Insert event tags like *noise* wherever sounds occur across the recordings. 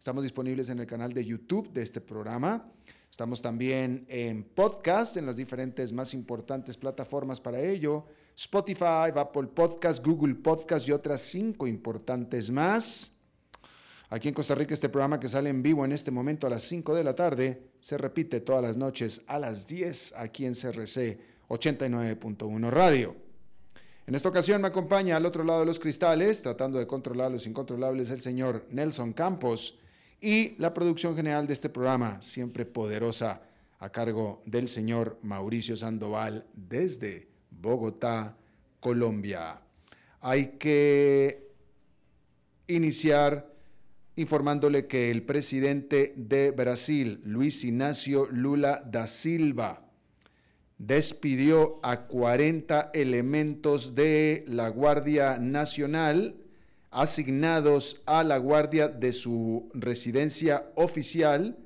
Estamos disponibles en el canal de YouTube de este programa. Estamos también en podcast, en las diferentes más importantes plataformas para ello. Spotify, Apple Podcast, Google Podcast y otras cinco importantes más. Aquí en Costa Rica este programa que sale en vivo en este momento a las 5 de la tarde se repite todas las noches a las 10 aquí en CRC 89.1 Radio. En esta ocasión me acompaña al otro lado de los cristales, tratando de controlar los incontrolables, el señor Nelson Campos y la producción general de este programa, siempre poderosa, a cargo del señor Mauricio Sandoval desde Bogotá, Colombia. Hay que iniciar informándole que el presidente de Brasil, Luis Ignacio Lula da Silva, despidió a 40 elementos de la Guardia Nacional asignados a la guardia de su residencia oficial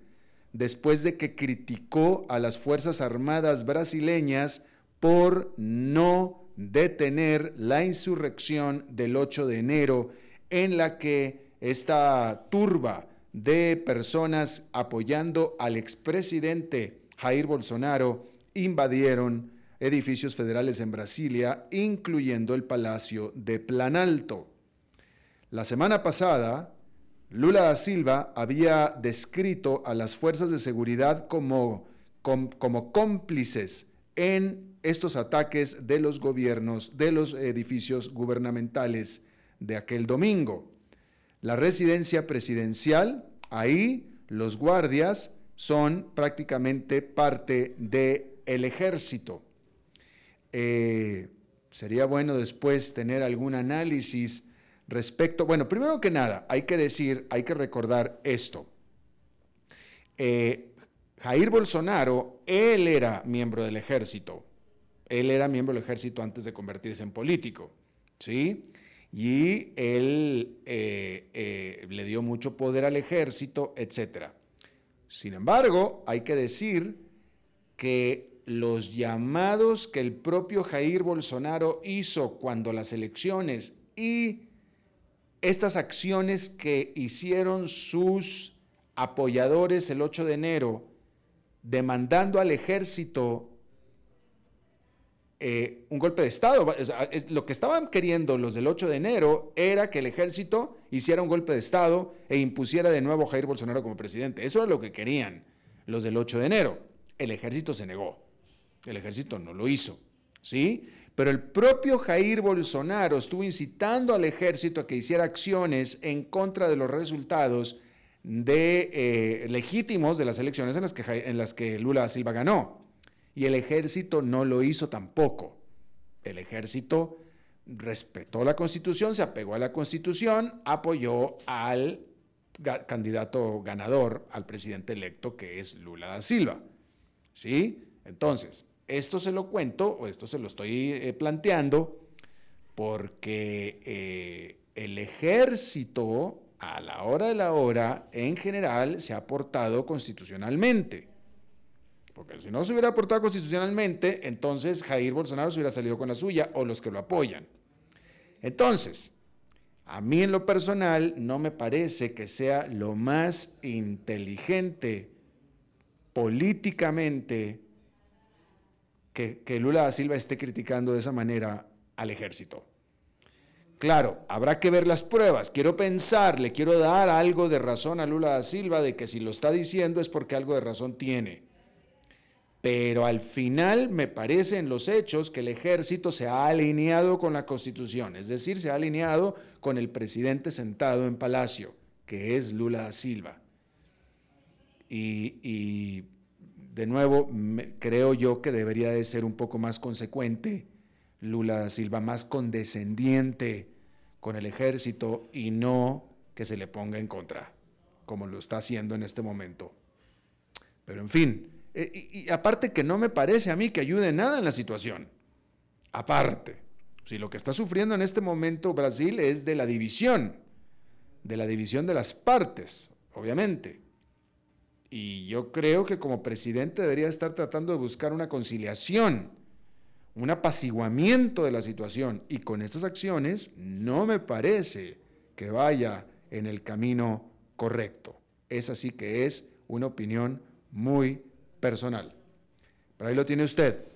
después de que criticó a las Fuerzas Armadas brasileñas por no detener la insurrección del 8 de enero en la que esta turba de personas apoyando al expresidente Jair Bolsonaro invadieron edificios federales en Brasilia, incluyendo el Palacio de Planalto. La semana pasada, Lula da Silva había descrito a las fuerzas de seguridad como, como cómplices en estos ataques de los gobiernos, de los edificios gubernamentales de aquel domingo. La residencia presidencial, ahí los guardias son prácticamente parte del el ejército. Eh, sería bueno después tener algún análisis respecto, bueno, primero que nada, hay que decir, hay que recordar esto. Eh, Jair Bolsonaro, él era miembro del ejército, él era miembro del ejército antes de convertirse en político, ¿sí? Y él eh, eh, le dio mucho poder al ejército, etc. Sin embargo, hay que decir que los llamados que el propio Jair Bolsonaro hizo cuando las elecciones y estas acciones que hicieron sus apoyadores el 8 de enero, demandando al ejército eh, un golpe de Estado. lo que estaban queriendo los del 8 de enero era que el ejército hiciera un golpe de Estado e impusiera de nuevo a Jair Bolsonaro como presidente. Eso era lo que querían los del 8 de enero. El ejército se negó. El ejército no lo hizo. ¿Sí? Pero el propio Jair Bolsonaro estuvo incitando al ejército a que hiciera acciones en contra de los resultados eh, legítimos de las elecciones en las, que, en las que Lula Silva ganó. Y el ejército no lo hizo tampoco. El ejército respetó la constitución, se apegó a la constitución, apoyó al candidato ganador, al presidente electo que es Lula da Silva. ¿Sí? Entonces, esto se lo cuento, o esto se lo estoy eh, planteando, porque eh, el ejército, a la hora de la hora, en general, se ha portado constitucionalmente. Porque si no se hubiera portado constitucionalmente, entonces Jair Bolsonaro se hubiera salido con la suya o los que lo apoyan. Entonces, A mí en lo personal no me parece que sea lo más inteligente políticamente que, Lula da Silva esté criticando de esa manera al ejército. Claro, habrá que ver las pruebas. Quiero pensar, le quiero dar algo de razón a Lula da Silva de que si lo está diciendo es porque algo de razón tiene. Pero al final me parece en los hechos que el ejército se ha alineado con la constitución, es decir, se ha alineado con el presidente sentado en palacio, que es Lula da Silva. Y, de nuevo, creo yo que debería de ser un poco más consecuente Lula Silva, más condescendiente con el ejército y no que se le ponga en contra, como lo está haciendo en este momento. Pero en fin, eh, y, aparte que no me parece a mí que ayude nada en la situación. Aparte, si lo que está sufriendo en este momento Brasil es de la división, de la división de las partes, obviamente. Y yo creo que como presidente debería estar tratando de buscar una conciliación, un apaciguamiento de la situación. Y con estas acciones no me parece que vaya en el camino correcto. Esa sí que es una opinión muy personal. Pero ahí lo tiene usted.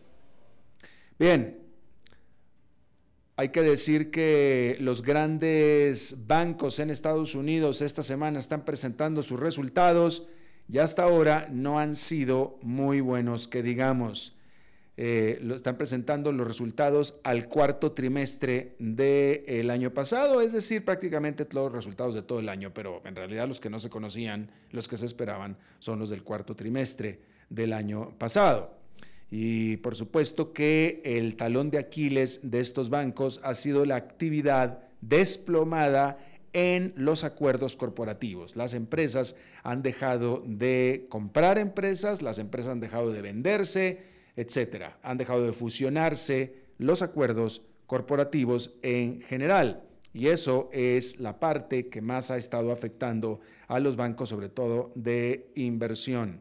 Bien, hay que decir que los grandes bancos en Estados Unidos esta semana están presentando sus resultados y hasta ahora no han sido muy buenos, que digamos. Eh, lo están presentando los resultados al cuarto trimestre del año pasado, es decir, prácticamente todos los resultados de todo el año, pero en realidad los que no se conocían, los que se esperaban, son los del cuarto trimestre del año pasado. Y por supuesto que el talón de Aquiles de estos bancos ha sido la actividad desplomada en los acuerdos corporativos. Las empresas han dejado de comprar empresas, las empresas han dejado de venderse, etcétera. Han dejado de fusionarse los acuerdos corporativos en general. Y eso es la parte que más ha estado afectando a los bancos, sobre todo de inversión.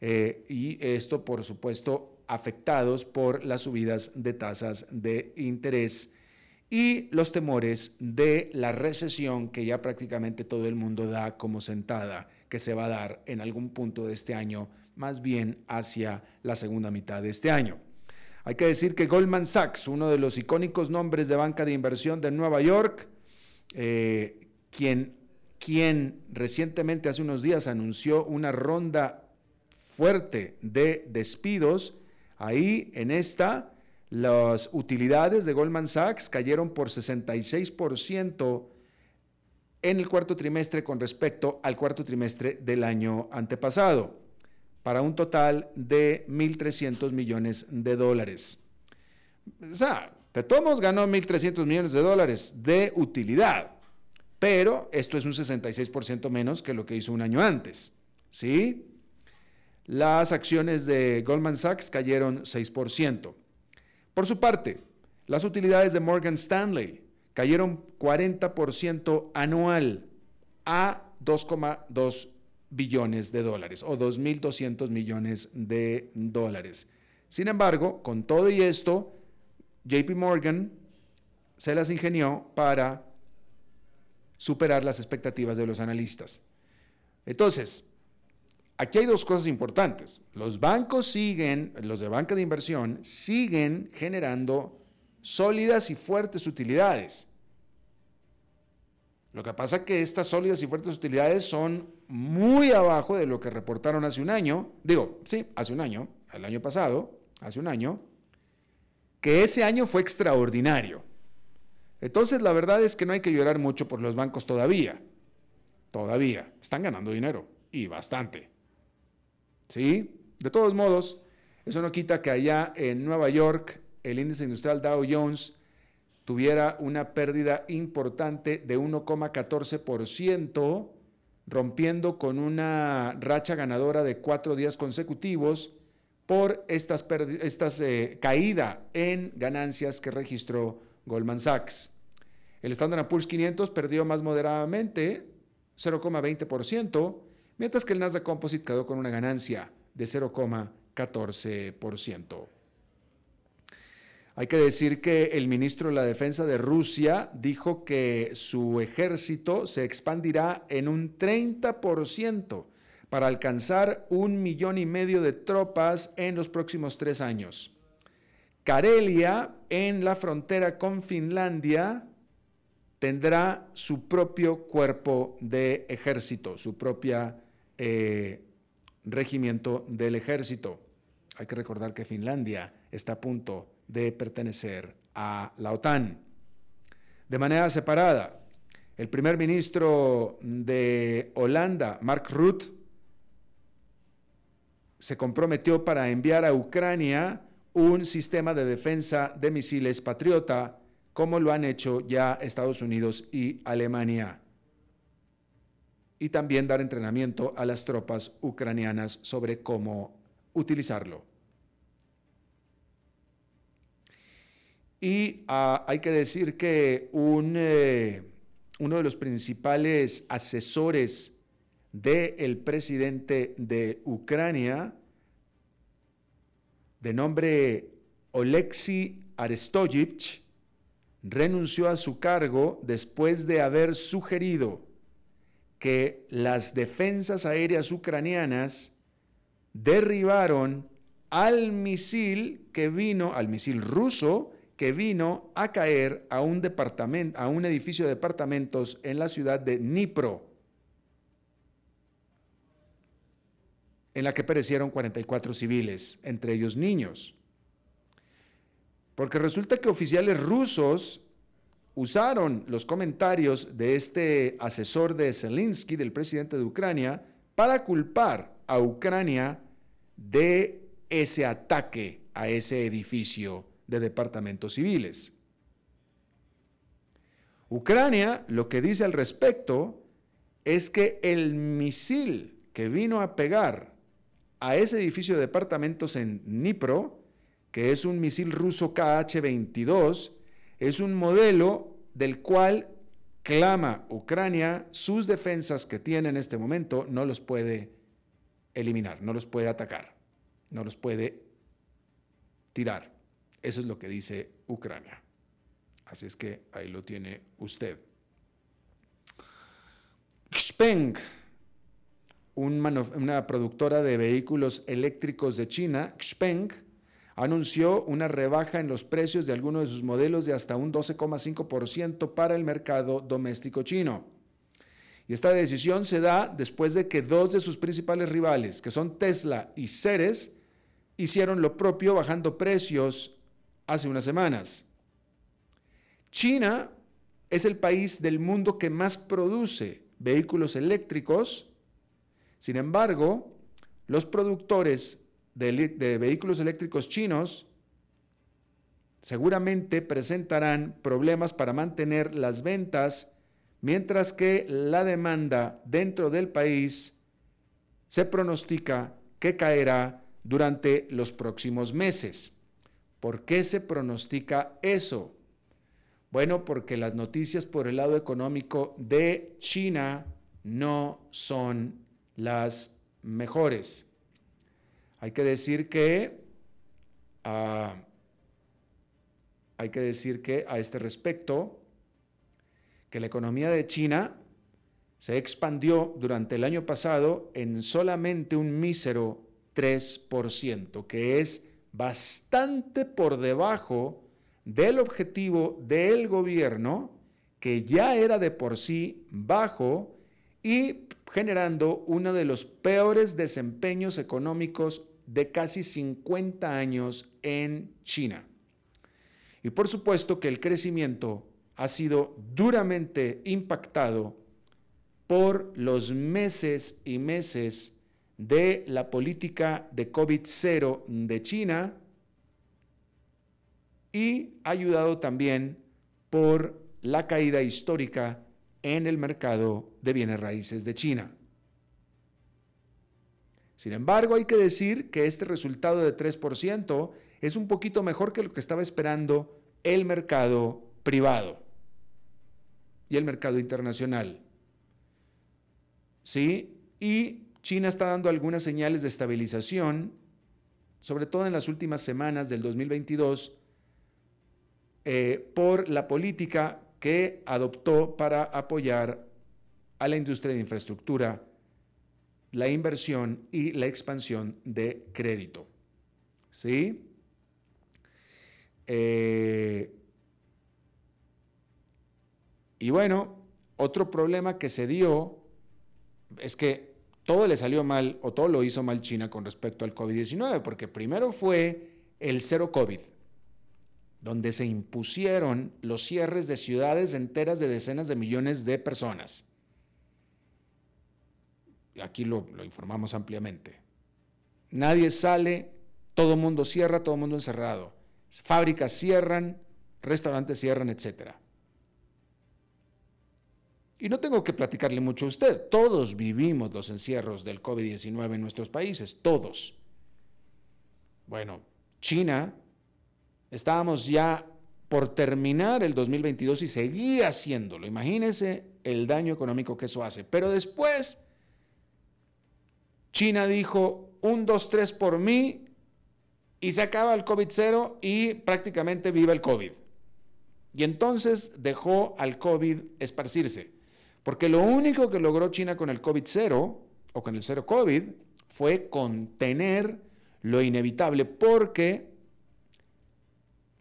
Eh, y esto, por supuesto, afectados por las subidas de tasas de interés y los temores de la recesión que ya prácticamente todo el mundo da como sentada, que se va a dar en algún punto de este año, más bien hacia la segunda mitad de este año. Hay que decir que Goldman Sachs, uno de los icónicos nombres de banca de inversión de Nueva York, eh, quien, quien recientemente, hace unos días, anunció una ronda fuerte de despidos, ahí en esta las utilidades de Goldman Sachs cayeron por 66% en el cuarto trimestre con respecto al cuarto trimestre del año antepasado, para un total de 1.300 millones de dólares. O sea, Petomos ganó 1.300 millones de dólares de utilidad, pero esto es un 66% menos que lo que hizo un año antes. ¿Sí? Las acciones de Goldman Sachs cayeron 6%. Por su parte, las utilidades de Morgan Stanley cayeron 40% anual a 2,2 billones de dólares o 2.200 millones de dólares. Sin embargo, con todo y esto, JP Morgan se las ingenió para superar las expectativas de los analistas. Entonces, Aquí hay dos cosas importantes. Los bancos siguen, los de banca de inversión, siguen generando sólidas y fuertes utilidades. Lo que pasa es que estas sólidas y fuertes utilidades son muy abajo de lo que reportaron hace un año. Digo, sí, hace un año, el año pasado, hace un año, que ese año fue extraordinario. Entonces, la verdad es que no hay que llorar mucho por los bancos todavía. Todavía. Están ganando dinero y bastante. ¿Sí? De todos modos, eso no quita que allá en Nueva York el índice industrial Dow Jones tuviera una pérdida importante de 1,14%, rompiendo con una racha ganadora de cuatro días consecutivos por esta estas, eh, caída en ganancias que registró Goldman Sachs. El Standard Poor's 500 perdió más moderadamente, 0,20%, mientras que el Nasdaq Composite quedó con una ganancia de 0,14%. Hay que decir que el ministro de la Defensa de Rusia dijo que su ejército se expandirá en un 30% para alcanzar un millón y medio de tropas en los próximos tres años. Karelia, en la frontera con Finlandia, tendrá su propio cuerpo de ejército, su propia eh, regimiento del ejército. Hay que recordar que Finlandia está a punto de pertenecer a la OTAN. De manera separada, el primer ministro de Holanda, Mark Rutte, se comprometió para enviar a Ucrania un sistema de defensa de misiles Patriota, como lo han hecho ya Estados Unidos y Alemania. Y también dar entrenamiento a las tropas ucranianas sobre cómo utilizarlo. Y ah, hay que decir que un, eh, uno de los principales asesores del presidente de Ucrania, de nombre Oleksiy Arestovich, renunció a su cargo después de haber sugerido que las defensas aéreas ucranianas derribaron al misil que vino, al misil ruso, que vino a caer a un, departamento, a un edificio de departamentos en la ciudad de Dnipro, en la que perecieron 44 civiles, entre ellos niños. Porque resulta que oficiales rusos usaron los comentarios de este asesor de Zelensky, del presidente de Ucrania, para culpar a Ucrania de ese ataque a ese edificio de departamentos civiles. Ucrania lo que dice al respecto es que el misil que vino a pegar a ese edificio de departamentos en Dnipro, que es un misil ruso KH-22, es un modelo del cual clama Ucrania sus defensas que tiene en este momento no los puede eliminar, no los puede atacar, no los puede tirar. Eso es lo que dice Ucrania. Así es que ahí lo tiene usted. Xpeng, una productora de vehículos eléctricos de China, Xpeng, anunció una rebaja en los precios de algunos de sus modelos de hasta un 12,5% para el mercado doméstico chino. Y esta decisión se da después de que dos de sus principales rivales, que son Tesla y Ceres, hicieron lo propio bajando precios hace unas semanas. China es el país del mundo que más produce vehículos eléctricos. Sin embargo, los productores de, vehículos eléctricos chinos seguramente presentarán problemas para mantener las ventas, mientras que la demanda dentro del país se pronostica que caerá durante los próximos meses. ¿Por qué se pronostica eso? Bueno, porque las noticias por el lado económico de China no son las mejores. Hay que decir que hay que decir que a este respecto que la economía de China se expandió durante el año pasado en solamente un mísero 3%, que es bastante por debajo del objetivo del gobierno, que ya era de por sí bajo y generando uno de los peores desempeños económicos de casi 50 años en China. Y por supuesto que el crecimiento ha sido duramente impactado por los meses y meses de la política de COVID-0 de China y ayudado también por la caída histórica en el mercado de bienes raíces de China. Sin embargo, hay que decir que este resultado de 3% es un poquito mejor que lo que estaba esperando el mercado privado y el mercado internacional. ¿Sí? Y China está dando algunas señales de estabilización, sobre todo en las últimas semanas del 2022, eh, por la política que adoptó para apoyar a la industria de infraestructura, la inversión y la expansión de crédito. ¿Sí? Eh, y bueno, otro problema que se dio es que todo le salió mal o todo lo hizo mal China con respecto al COVID-19, porque primero fue el cero COVID, donde se impusieron los cierres de ciudades enteras de decenas de millones de personas. Aquí lo, informamos ampliamente. Nadie sale, todo mundo cierra, todo mundo encerrado. Fábricas cierran, restaurantes cierran, etcétera. Y no tengo que platicarle mucho a usted, todos vivimos los encierros del COVID-19 en nuestros países, todos. Bueno, China, estábamos ya por terminar el 2022 y seguía haciéndolo. Imagínense el daño económico que eso hace. Pero después, China dijo, un, dos, tres por mí, y se acaba el COVID cero y prácticamente viva el COVID. Y entonces dejó al COVID esparcirse. Porque lo único que logró China con el COVID cero o con el cero COVID fue contener lo inevitable porque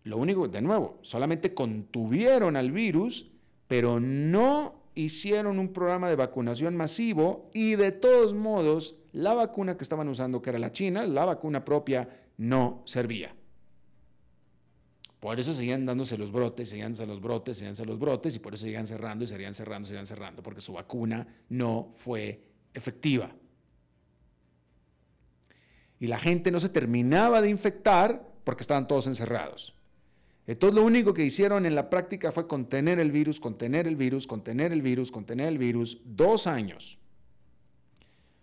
lo único, de nuevo, solamente contuvieron al virus, pero no hicieron un programa de vacunación masivo y de todos modos la vacuna que estaban usando, que era la China, la vacuna propia, no servía. Por eso seguían dándose los brotes, seguían dándose los brotes, seguían dándose los brotes, y por eso seguían cerrando y seguían cerrando, seguían cerrando, porque su vacuna no fue efectiva. Y la gente no se terminaba de infectar porque estaban todos encerrados. Entonces lo único que hicieron en la práctica fue contener el virus, contener el virus, contener el virus, contener el virus, dos años.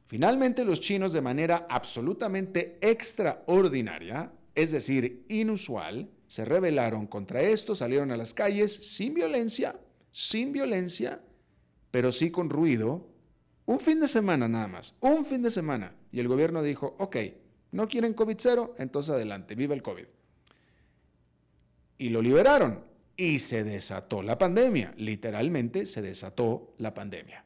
Finalmente los chinos de manera absolutamente extraordinaria, es decir, inusual, se rebelaron contra esto, salieron a las calles sin violencia, sin violencia, pero sí con ruido, un fin de semana nada más, un fin de semana. Y el gobierno dijo, ok, no quieren COVID cero, entonces adelante, viva el COVID. Y lo liberaron y se desató la pandemia, literalmente se desató la pandemia.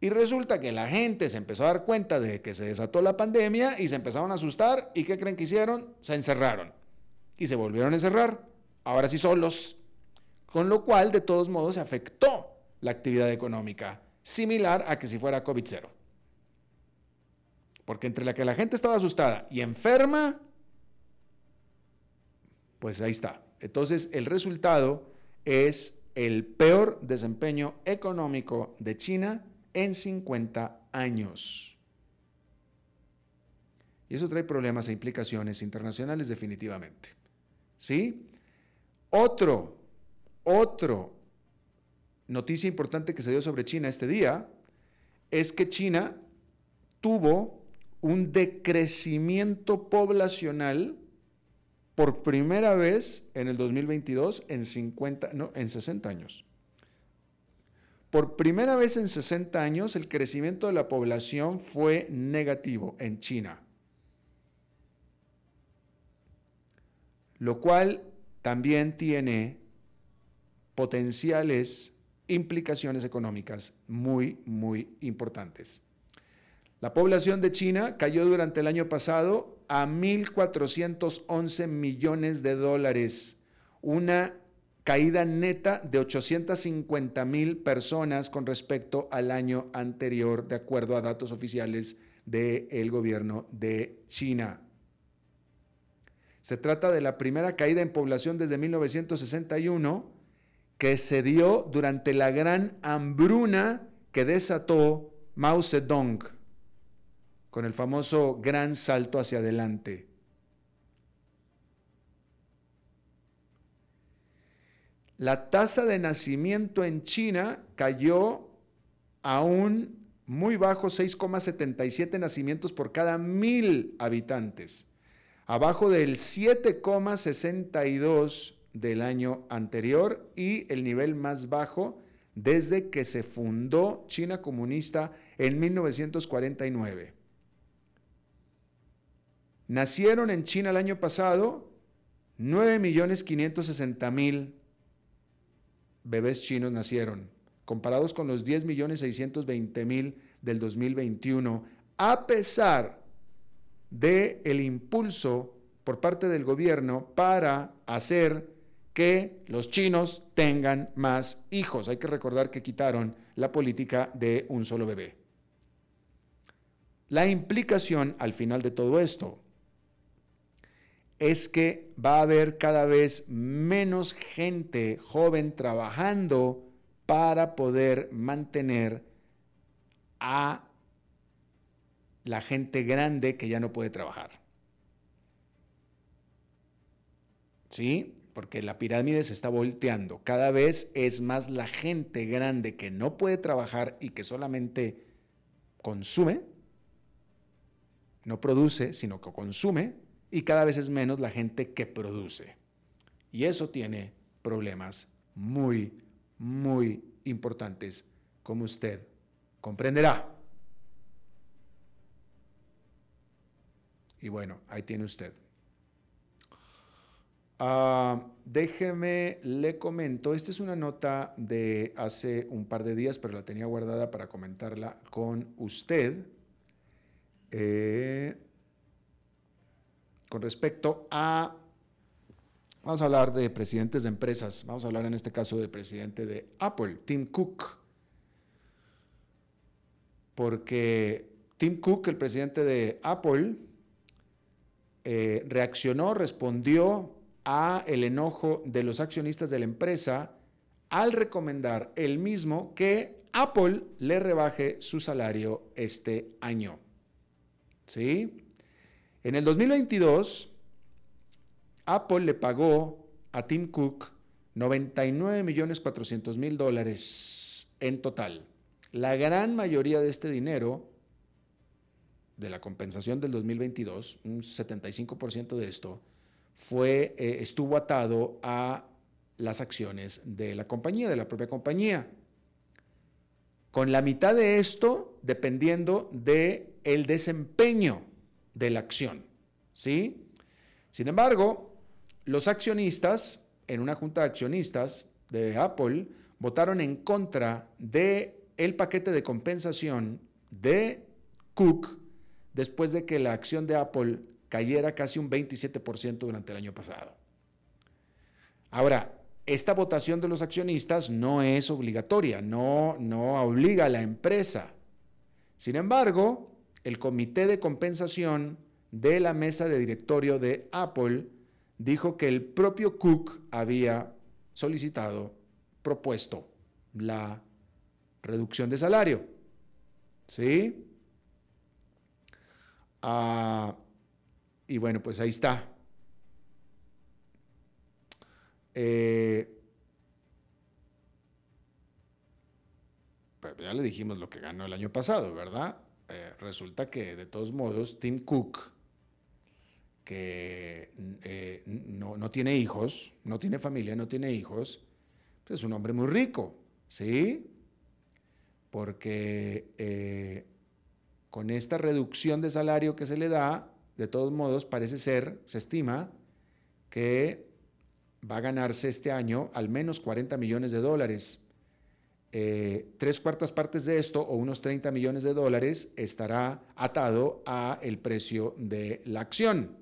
Y resulta que la gente se empezó a dar cuenta de que se desató la pandemia y se empezaron a asustar y ¿qué creen que hicieron? Se encerraron y se volvieron a encerrar, ahora sí solos, con lo cual de todos modos se afectó la actividad económica, similar a que si fuera COVID-0. Porque entre la que la gente estaba asustada y enferma, pues ahí está. Entonces el resultado es el peor desempeño económico de China en 50 años. Y eso trae problemas e implicaciones internacionales definitivamente. ¿Sí? Otro, otro noticia importante que se dio sobre China este día es que China tuvo un decrecimiento poblacional por primera vez en el 2022 en 50, no, en 60 años. Por primera vez en 60 años el crecimiento de la población fue negativo en China. lo cual también tiene potenciales implicaciones económicas muy, muy importantes. La población de China cayó durante el año pasado a 1.411 millones de dólares, una caída neta de 850 mil personas con respecto al año anterior, de acuerdo a datos oficiales del gobierno de China. Se trata de la primera caída en población desde 1961 que se dio durante la gran hambruna que desató Mao Zedong con el famoso gran salto hacia adelante. La tasa de nacimiento en China cayó a un muy bajo 6,77 nacimientos por cada mil habitantes abajo del 7,62 del año anterior y el nivel más bajo desde que se fundó China comunista en 1949. Nacieron en China el año pasado 9.560.000 bebés chinos nacieron, comparados con los 10.620.000 del 2021, a pesar de el impulso por parte del gobierno para hacer que los chinos tengan más hijos. Hay que recordar que quitaron la política de un solo bebé. La implicación al final de todo esto es que va a haber cada vez menos gente joven trabajando para poder mantener a la gente grande que ya no puede trabajar. ¿Sí? Porque la pirámide se está volteando. Cada vez es más la gente grande que no puede trabajar y que solamente consume, no produce, sino que consume, y cada vez es menos la gente que produce. Y eso tiene problemas muy, muy importantes, como usted comprenderá. Y bueno, ahí tiene usted. Ah, déjeme, le comento, esta es una nota de hace un par de días, pero la tenía guardada para comentarla con usted. Eh, con respecto a, vamos a hablar de presidentes de empresas, vamos a hablar en este caso del presidente de Apple, Tim Cook, porque Tim Cook, el presidente de Apple, eh, reaccionó, respondió a el enojo de los accionistas de la empresa al recomendar él mismo que Apple le rebaje su salario este año. ¿Sí? En el 2022, Apple le pagó a Tim Cook 99 millones 400 mil dólares en total. La gran mayoría de este dinero de la compensación del 2022, un 75% de esto, fue, eh, estuvo atado a las acciones de la compañía, de la propia compañía. Con la mitad de esto dependiendo de el desempeño de la acción, ¿sí? Sin embargo, los accionistas en una junta de accionistas de Apple votaron en contra de el paquete de compensación de Cook después de que la acción de Apple cayera casi un 27% durante el año pasado. Ahora, esta votación de los accionistas no es obligatoria, no, no obliga a la empresa. Sin embargo, el comité de compensación de la mesa de directorio de Apple dijo que el propio Cook había solicitado, propuesto la reducción de salario. ¿Sí? Ah, y bueno, pues ahí está. Pues ya le dijimos lo que ganó el año pasado, ¿verdad? Eh, resulta que de todos modos Tim Cook, que eh, no, no, tiene hijos, no tiene familia, no tiene hijos, pues es un hombre muy rico, ¿sí? Porque con esta reducción de salario que se le da, de todos modos parece ser, se estima, que va a ganarse este año al menos 40 millones de dólares. Eh, tres cuartas partes de esto, o unos 30 millones de dólares, estará atado a el precio de la acción.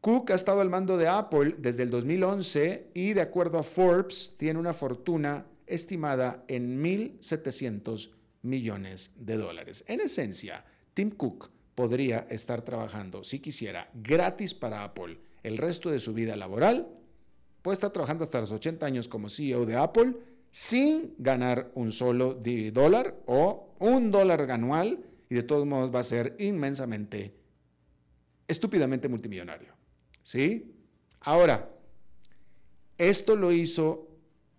Cook ha estado al mando de Apple desde el 2011 y de acuerdo a Forbes tiene una fortuna estimada en 1.700 millones de dólares. En esencia, Tim Cook podría estar trabajando, si quisiera, gratis para Apple el resto de su vida laboral. Puede estar trabajando hasta los 80 años como CEO de Apple sin ganar un solo dólar o un dólar anual y de todos modos va a ser inmensamente, estúpidamente multimillonario. ¿Sí? Ahora, esto lo hizo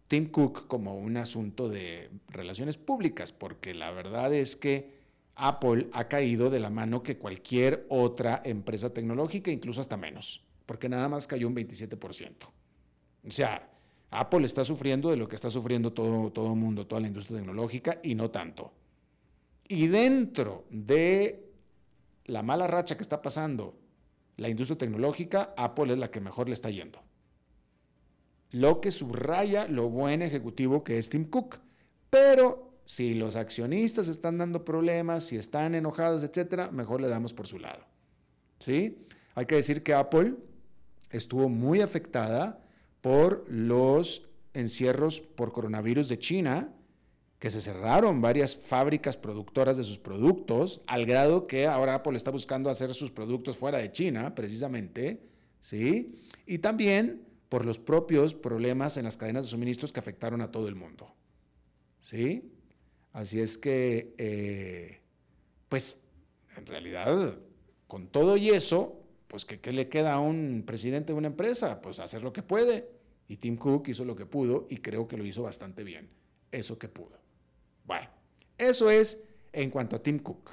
Tim Cook como un asunto de relaciones públicas, porque la verdad es que Apple ha caído de la mano que cualquier otra empresa tecnológica, incluso hasta menos, porque nada más cayó un 27%. O sea, Apple está sufriendo de lo que está sufriendo todo, todo el mundo, toda la industria tecnológica, y no tanto. Y dentro de la mala racha que está pasando la industria tecnológica, Apple es la que mejor le está yendo. Lo que subraya lo buen ejecutivo que es Tim Cook. Pero si los accionistas están dando problemas, si están enojados, etcétera, mejor le damos por su lado. ¿Sí? Hay que decir que Apple estuvo muy afectada por los encierros por coronavirus de China, que se cerraron varias fábricas productoras de sus productos, al grado que ahora Apple está buscando hacer sus productos fuera de China, precisamente, ¿sí? Y también por los propios problemas en las cadenas de suministros que afectaron a todo el mundo, ¿sí? Así es que, eh, pues, en realidad, con todo y eso, pues, ¿qué, le queda a un presidente de una empresa? Pues hacer lo que puede. Y Tim Cook hizo lo que pudo y creo que lo hizo bastante bien, eso que pudo. Bueno, eso es en cuanto a Tim Cook.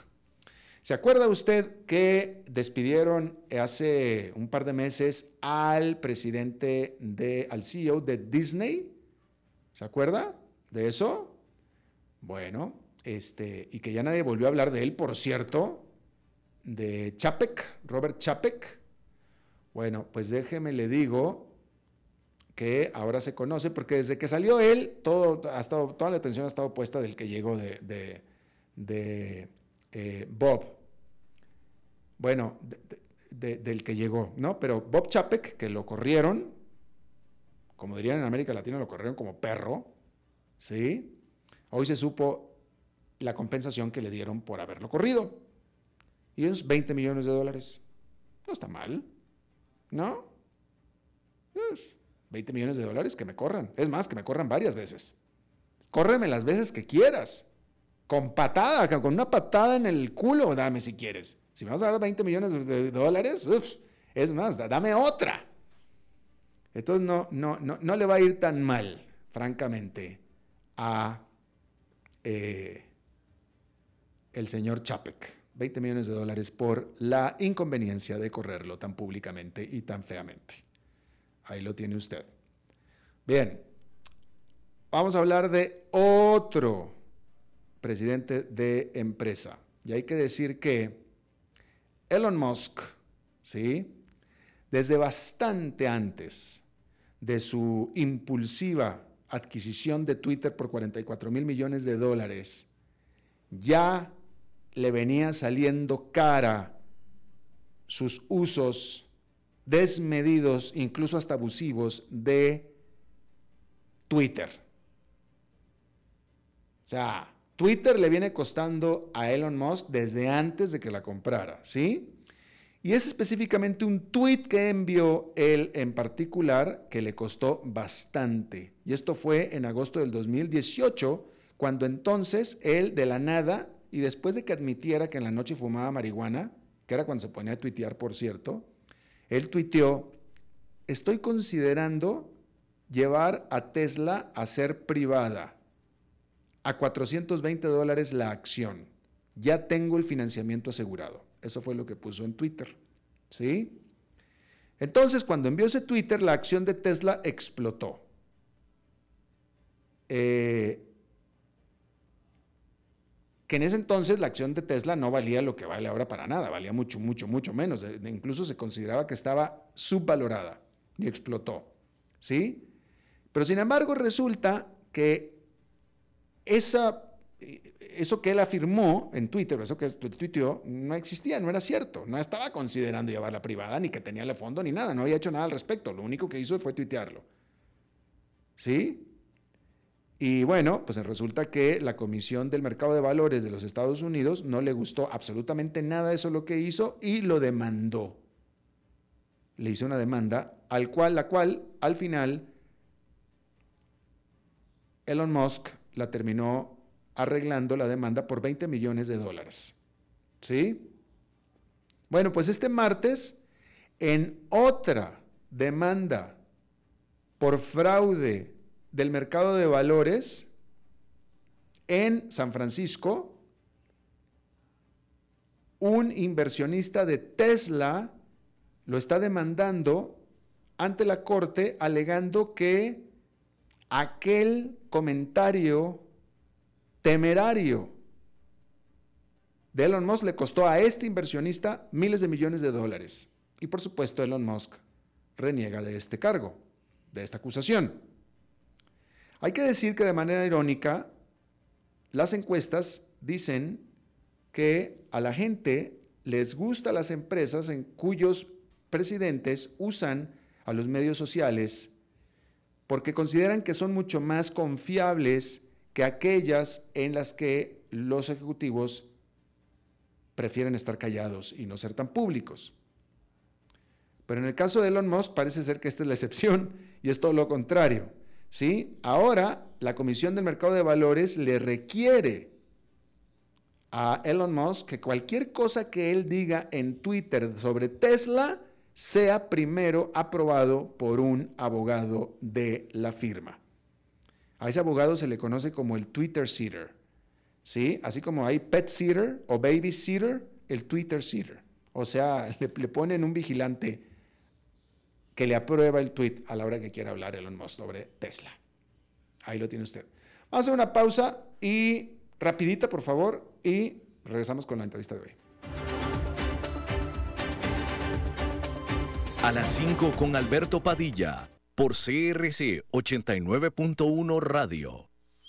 ¿Se acuerda usted que despidieron hace un par de meses al presidente de, al CEO de Disney? ¿Se acuerda de eso? Bueno, este, y que ya nadie volvió a hablar de él, por cierto, de Chapek, Robert Chapek. Bueno, pues déjeme le digo que ahora se conoce, porque desde que salió él, todo, ha estado, toda la atención ha estado puesta del que llegó de, de, eh, Bob. Bueno, del que llegó, ¿no? Pero Bob Chapek, que lo corrieron, como dirían en América Latina, lo corrieron como perro, ¿sí? Hoy se supo la compensación que le dieron por haberlo corrido. Y unos 20 millones de dólares. No está mal, ¿no? 20 millones de dólares, que me corran. Es más, que me corran varias veces. Córreme las veces que quieras. Con patada, con una patada en el culo, dame si quieres. Si me vas a dar 20 millones de dólares, es más, dame otra. Entonces no, no, no, no le va a ir tan mal, francamente, a eh, el señor Chapek. 20 millones de dólares por la inconveniencia de correrlo tan públicamente y tan feamente. Ahí lo tiene usted. Bien, vamos a hablar de otro presidente de empresa. Y hay que decir que Elon Musk, ¿sí? Desde bastante antes de su impulsiva adquisición de Twitter por 44 mil millones de dólares, ya le venía saliendo cara sus usos desmedidos, incluso hasta abusivos, de Twitter. O sea, Twitter le viene costando a Elon Musk desde antes de que la comprara, ¿sí? Y es específicamente un tweet que envió él en particular que le costó bastante. Y esto fue en agosto del 2018, cuando entonces él de la nada, y después de que admitiera que en la noche fumaba marihuana, que era cuando se ponía a tuitear, por cierto, él tuiteó, estoy considerando llevar a Tesla a ser privada a 420 dólares la acción. Ya tengo el financiamiento asegurado. Eso fue lo que puso en Twitter. ¿Sí? Entonces, cuando envió ese Twitter, la acción de Tesla explotó. Eh, que en ese entonces la acción de Tesla no valía lo que vale ahora para nada, valía mucho, mucho, mucho menos. Incluso se consideraba que estaba subvalorada y explotó. ¿Sí? Pero sin embargo resulta que esa, eso que él afirmó en Twitter, eso que tuiteó, no existía, no era cierto. No estaba considerando llevarla privada, ni que tenía el fondo, ni nada. No había hecho nada al respecto. Lo único que hizo fue tuitearlo. ¿Sí? Y bueno, pues resulta que la Comisión del Mercado de Valores de los Estados Unidos no le gustó absolutamente nada eso lo que hizo y lo demandó. Le hizo una demanda al cual, la cual al final Elon Musk la terminó arreglando la demanda por 20 millones de dólares. ¿Sí? Bueno, pues este martes, en otra demanda por fraude del mercado de valores en San Francisco, un inversionista de Tesla lo está demandando ante la corte alegando que aquel comentario temerario de Elon Musk le costó a este inversionista miles de millones de dólares Y por supuesto Elon Musk reniega de este cargo, de esta acusación. Hay que decir que de manera irónica, las encuestas dicen que a la gente les gusta las empresas en cuyos presidentes usan a los medios sociales porque consideran que son mucho más confiables que aquellas en las que los ejecutivos prefieren estar callados y no ser tan públicos. Pero en el caso de Elon Musk parece ser que esta es la excepción y es todo lo contrario. ¿Sí? Ahora la Comisión del Mercado de Valores le requiere a Elon Musk que cualquier cosa que él diga en Twitter sobre Tesla sea primero aprobado por un abogado de la firma. A ese abogado se le conoce como el Twitter Sitter. ¿sí? Así como hay Pet Sitter o Baby Sitter, el Twitter Sitter. O sea, *laughs* le, le ponen un vigilante que le aprueba el tweet a la hora que quiera hablar Elon Musk sobre Tesla. Ahí lo tiene usted. Vamos a hacer una pausa y rapidita, por favor, y regresamos con la entrevista de hoy. A las 5 con Alberto Padilla, por CRC 89.1 Radio.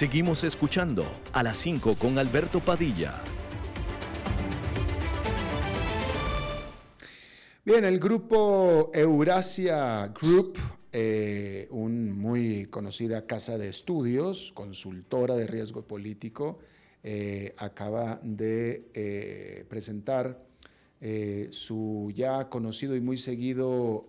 Seguimos escuchando a las 5 con Alberto Padilla. Bien, el grupo Eurasia Group, eh, un muy conocida casa de estudios, consultora de riesgo político, eh, acaba de eh, presentar su ya conocido y muy seguido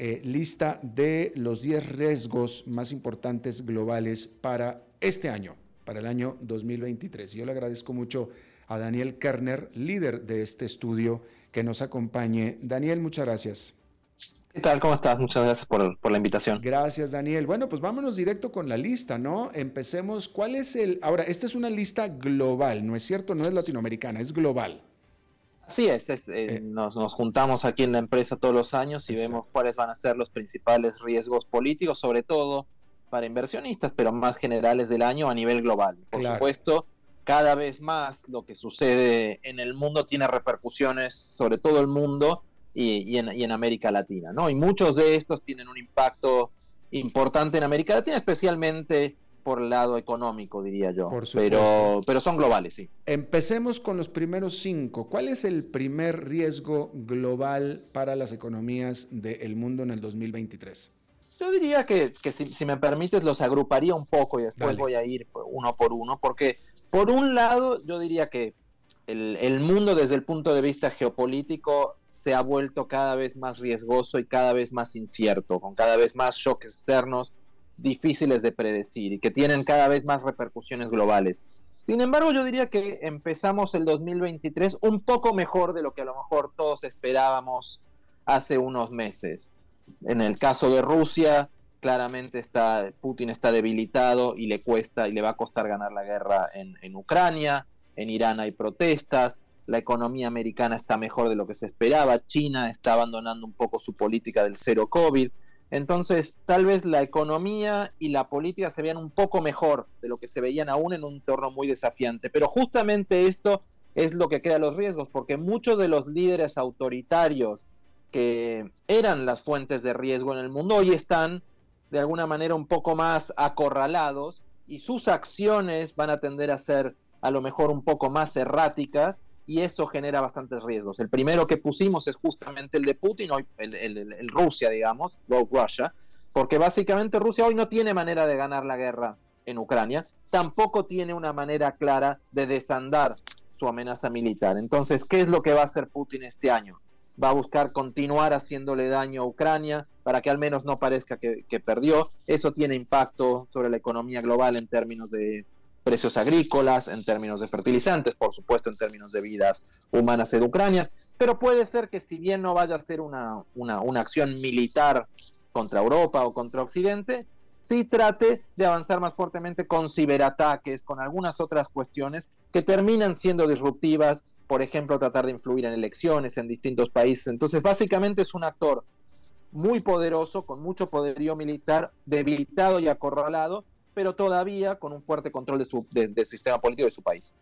eh, lista de los 10 riesgos más importantes globales para este año, para el año 2023. Yo le agradezco mucho a Daniel Kerner, líder de este estudio, que nos acompañe. Daniel, muchas gracias. ¿Qué tal? ¿Cómo estás? Muchas gracias por, por, la invitación. Gracias, Daniel. Bueno, pues vámonos directo con la lista, ¿no? Empecemos. ¿Cuál es el... Ahora, esta es una lista global, ¿no es cierto? No es latinoamericana, es global. Así es, eh, eh. nos, juntamos aquí en la empresa todos los años y vemos cuáles van a ser los principales riesgos políticos, sobre todo para inversionistas, pero más generales del año a nivel global. Por supuesto, cada vez más lo que sucede en el mundo tiene repercusiones sobre todo el mundo y, en, y en América Latina, ¿no? Y muchos de estos tienen un impacto importante en América Latina, especialmente por el lado económico, diría yo. pero, pero son globales, sí. Empecemos con los primeros cinco. ¿Cuál es el primer riesgo global para las economías del mundo en el 2023? Yo diría que, que si, me permites los agruparía un poco y después voy a ir uno por uno, porque por un lado yo diría que el, el mundo desde el punto de vista geopolítico se ha vuelto cada vez más riesgoso y cada vez más incierto, con cada vez más shocks externos, difíciles de predecir y que tienen cada vez más repercusiones globales. Sin embargo, yo diría que empezamos el 2023 un poco mejor de lo que a lo mejor todos esperábamos hace unos meses. En el caso de Rusia, claramente está, Putin está debilitado y le cuesta y le va a costar ganar la guerra en, en Ucrania. En Irán hay protestas. La economía americana está mejor de lo que se esperaba. China está abandonando un poco su política del cero COVID. Entonces, tal vez la economía y la política se vean un poco mejor de lo que se veían aún en un entorno muy desafiante. Pero justamente esto es lo que crea los riesgos, porque muchos de los líderes autoritarios que eran las fuentes de riesgo en el mundo hoy están de alguna manera un poco más acorralados y sus acciones van a tender a ser a lo mejor un poco más erráticas y eso genera bastantes riesgos. El primero que pusimos es justamente el de Putin, hoy el, el, Rusia, digamos, Russia, porque básicamente Rusia hoy no tiene manera de ganar la guerra en Ucrania, tampoco tiene una manera clara de desandar su amenaza militar. Entonces, ¿qué es lo que va a hacer Putin este año? Va a buscar continuar haciéndole daño a Ucrania para que al menos no parezca que, que perdió. Eso tiene impacto sobre la economía global en términos de precios agrícolas, en términos de fertilizantes, por supuesto en términos de vidas humanas de Ucrania, pero puede ser que si bien no vaya a ser una, una, una acción militar contra Europa o contra Occidente, sí trate de avanzar más fuertemente con ciberataques, con algunas otras cuestiones que terminan siendo disruptivas, por ejemplo, tratar de influir en elecciones en distintos países. Entonces, básicamente es un actor muy poderoso, con mucho poderío militar, debilitado y acorralado, pero todavía con un fuerte control de su, del sistema político de su país.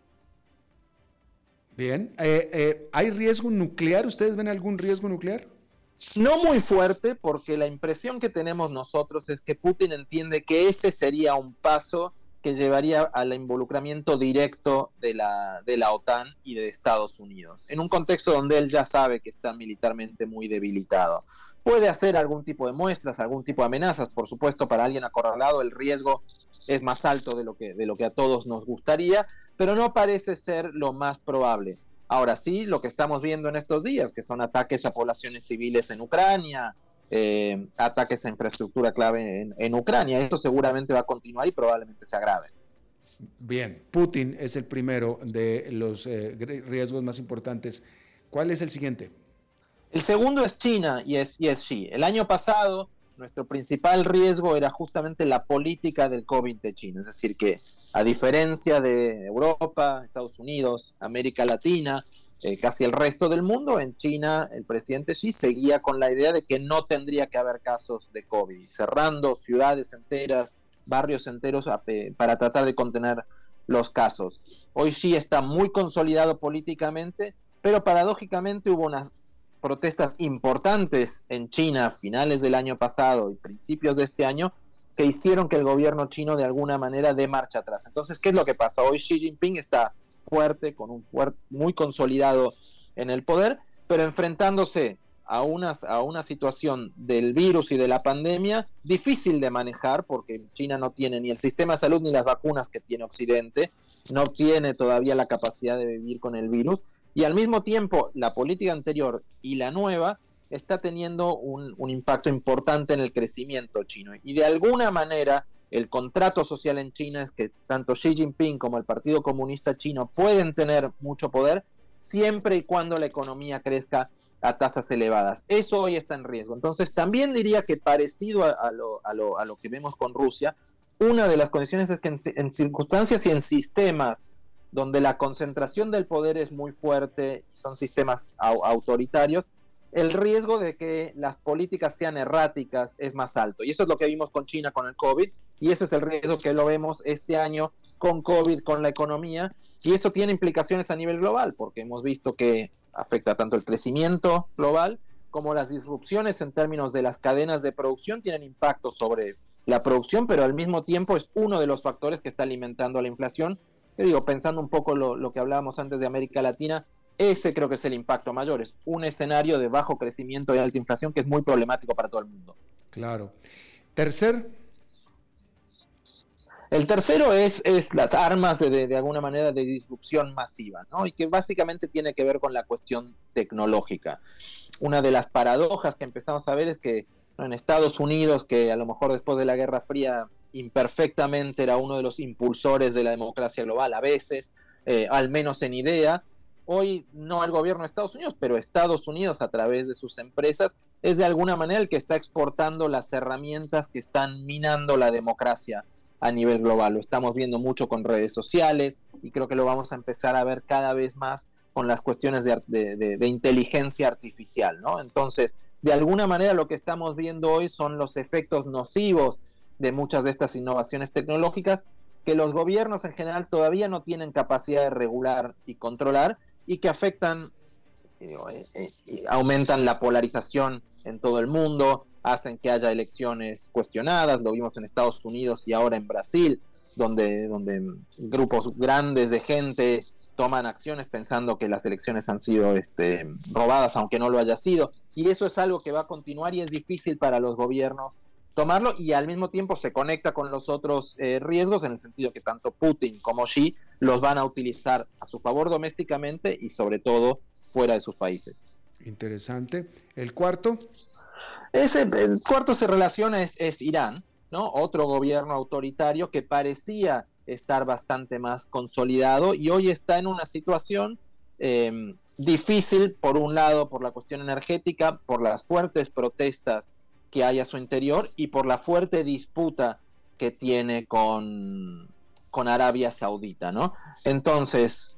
Bien, eh, eh, ¿hay riesgo nuclear? ¿Ustedes ven algún riesgo nuclear? No muy fuerte, porque la impresión que tenemos nosotros es que Putin entiende que ese sería un paso que llevaría al involucramiento directo de la, de la OTAN y de Estados Unidos, en un contexto donde él ya sabe que está militarmente muy debilitado. Puede hacer algún tipo de muestras, algún tipo de amenazas, por supuesto, para alguien acorralado el riesgo es más alto de lo que, de lo que a todos nos gustaría, pero no parece ser lo más probable. Ahora sí, lo que estamos viendo en estos días, que son ataques a poblaciones civiles en Ucrania, eh, ataques a infraestructura clave en, Ucrania, esto seguramente va a continuar y probablemente se agrave. Bien, Putin es el primero de los eh, riesgos más importantes. ¿Cuál es el siguiente? El segundo es China y es, y es Xi. El año pasado, nuestro principal riesgo era justamente la política del COVID de China. Es decir, que a diferencia de Europa, Estados Unidos, América Latina, eh, casi el resto del mundo, en China el presidente Xi seguía con la idea de que no tendría que haber casos de COVID, cerrando ciudades enteras, barrios enteros para tratar de contener los casos. Hoy Xi está muy consolidado políticamente, pero paradójicamente hubo unas protestas importantes en China a finales del año pasado y principios de este año que hicieron que el gobierno chino de alguna manera dé marcha atrás. Entonces, ¿qué es lo que pasa? Hoy Xi Jinping está fuerte, con un fuerte, muy consolidado en el poder, pero enfrentándose a una, a una situación del virus y de la pandemia difícil de manejar porque China no tiene ni el sistema de salud ni las vacunas que tiene Occidente, no tiene todavía la capacidad de vivir con el virus y al mismo tiempo, la política anterior y la nueva está teniendo un, impacto importante en el crecimiento chino. Y de alguna manera, el contrato social en China es que tanto Xi Jinping como el Partido Comunista Chino pueden tener mucho poder siempre y cuando la economía crezca a tasas elevadas. Eso hoy está en riesgo. Entonces, también diría que parecido a, lo, a, lo, a lo, que vemos con Rusia, una de las condiciones es que en circunstancias y en sistemas donde la concentración del poder es muy fuerte son sistemas autoritarios, el riesgo de que las políticas sean erráticas es más alto. Y eso es lo que vimos con China con el COVID, y ese es el riesgo que lo vemos este año con COVID, con la economía, y eso tiene implicaciones a nivel global, porque hemos visto que afecta tanto el crecimiento global como las disrupciones en términos de las cadenas de producción tienen impacto sobre la producción, pero al mismo tiempo es uno de los factores que está alimentando la inflación digo, pensando un poco lo, lo que hablábamos antes de América Latina, ese creo que es el impacto mayor, es un escenario de bajo crecimiento y alta inflación que es muy problemático para todo el mundo. Claro. Tercer. El tercero es, es las armas de, de, alguna manera de disrupción masiva, ¿no? Y que básicamente tiene que ver con la cuestión tecnológica. Una de las paradojas que empezamos a ver es que en Estados Unidos, que a lo mejor después de la Guerra Fría imperfectamente era uno de los impulsores de la democracia global, a veces, eh, al menos en idea. Hoy no el gobierno de Estados Unidos, pero Estados Unidos a través de sus empresas es de alguna manera el que está exportando las herramientas que están minando la democracia a nivel global. Lo estamos viendo mucho con redes sociales y creo que lo vamos a empezar a ver cada vez más con las cuestiones de, de, inteligencia artificial, ¿no? Entonces, de alguna manera lo que estamos viendo hoy son los efectos nocivos de muchas de estas innovaciones tecnológicas que los gobiernos en general todavía no tienen capacidad de regular y controlar y que afectan, eh, eh, aumentan la polarización en todo el mundo, hacen que haya elecciones cuestionadas, lo vimos en Estados Unidos y ahora en Brasil, donde, donde grupos grandes de gente toman acciones pensando que las elecciones han sido este, robadas, aunque no lo haya sido. Y eso es algo que va a continuar y es difícil para los gobiernos tomarlo y al mismo tiempo se conecta con los otros eh, riesgos en el sentido que tanto Putin como Xi los van a utilizar a su favor domésticamente y sobre todo fuera de sus países. Interesante. El cuarto. Ese, el cuarto se relaciona es, Irán, ¿no? Otro gobierno autoritario que parecía estar bastante más consolidado y hoy está en una situación eh, difícil, por un lado, por la cuestión energética, por las fuertes protestas que hay a su interior y por la fuerte disputa que tiene con, con Arabia Saudita, ¿no? Entonces,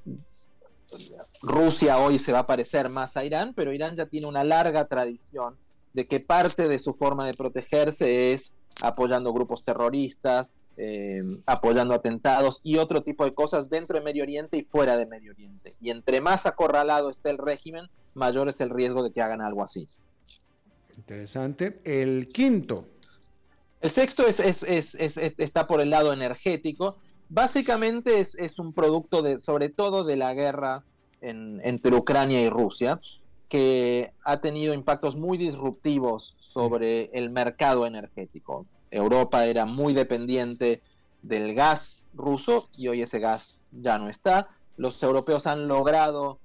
Rusia hoy se va a parecer más a Irán, pero Irán ya tiene una larga tradición de que parte de su forma de protegerse es apoyando grupos terroristas, eh, apoyando atentados y otro tipo de cosas dentro de Medio Oriente y fuera de Medio Oriente. Y entre más acorralado esté el régimen, mayor es el riesgo de que hagan algo así. Interesante. El quinto. El sexto es, está por el lado energético. Básicamente es, un producto de, sobre todo de la guerra entre Ucrania y Rusia que ha tenido impactos muy disruptivos sobre el mercado energético. Europa era muy dependiente del gas ruso y hoy ese gas ya no está. Los europeos han logrado